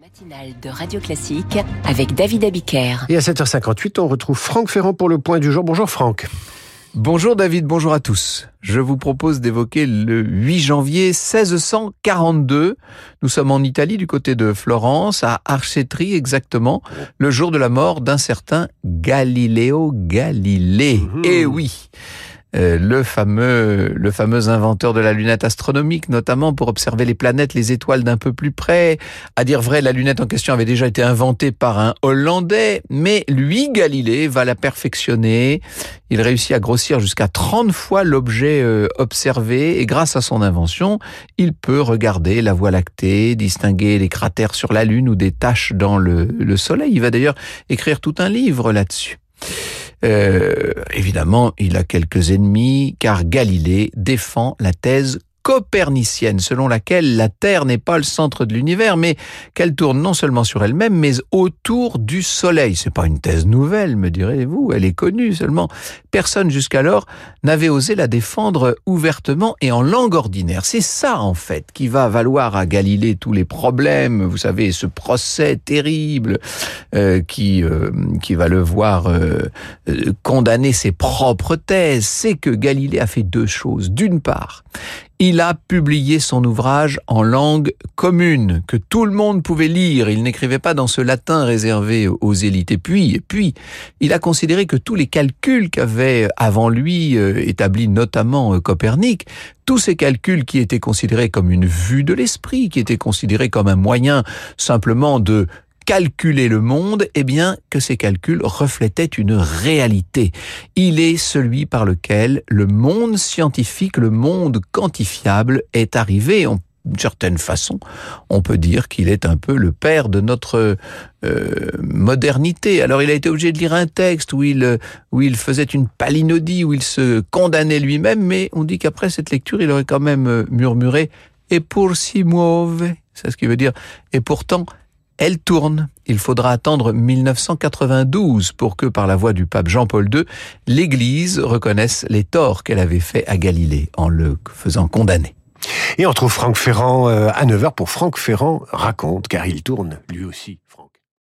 matinale de Radio Classique avec David Abiker. Et à 7h58, on retrouve Franck Ferrand pour le point du jour. Bonjour Franck. Bonjour David, bonjour à tous. Je vous propose d'évoquer le 8 janvier 1642. Nous sommes en Italie du côté de Florence, à Arcetri exactement, le jour de la mort d'un certain Galileo Galilée. Mhm. Eh oui euh, le fameux, le fameux inventeur de la lunette astronomique, notamment pour observer les planètes, les étoiles d'un peu plus près. À dire vrai, la lunette en question avait déjà été inventée par un Hollandais, mais lui, Galilée, va la perfectionner. Il réussit à grossir jusqu'à 30 fois l'objet euh, observé, et grâce à son invention, il peut regarder la Voie lactée, distinguer les cratères sur la Lune ou des taches dans le, le Soleil. Il va d'ailleurs écrire tout un livre là-dessus. Euh, évidemment, il a quelques ennemis, car Galilée défend la thèse copernicienne, selon laquelle la Terre n'est pas le centre de l'univers, mais qu'elle tourne non seulement sur elle-même, mais autour du Soleil. C'est pas une thèse nouvelle, me direz-vous, elle est connue seulement. Personne jusqu'alors n'avait osé la défendre ouvertement et en langue ordinaire. C'est ça, en fait, qui va valoir à Galilée tous les problèmes, vous savez, ce procès terrible euh, qui, euh, qui va le voir euh, condamner ses propres thèses. C'est que Galilée a fait deux choses. D'une part, il a publié son ouvrage en langue commune, que tout le monde pouvait lire. Il n'écrivait pas dans ce latin réservé aux élites. Et puis, et puis, il a considéré que tous les calculs qu'avait avant lui euh, établi notamment euh, Copernic, tous ces calculs qui étaient considérés comme une vue de l'esprit, qui étaient considérés comme un moyen simplement de calculer le monde, eh bien que ces calculs reflétaient une réalité. Il est celui par lequel le monde scientifique, le monde quantifiable est arrivé. On d'une certaine façon, on peut dire qu'il est un peu le père de notre euh, modernité. Alors il a été obligé de lire un texte où il, où il faisait une palinodie, où il se condamnait lui-même, mais on dit qu'après cette lecture, il aurait quand même murmuré « et pour si mauvais », c'est ce qui veut dire « et pourtant ». Elle tourne. Il faudra attendre 1992 pour que, par la voix du pape Jean-Paul II, l'Église reconnaisse les torts qu'elle avait faits à Galilée en le faisant condamner. Et on retrouve Franck Ferrand euh, à 9h pour Franck Ferrand raconte, car il tourne lui aussi.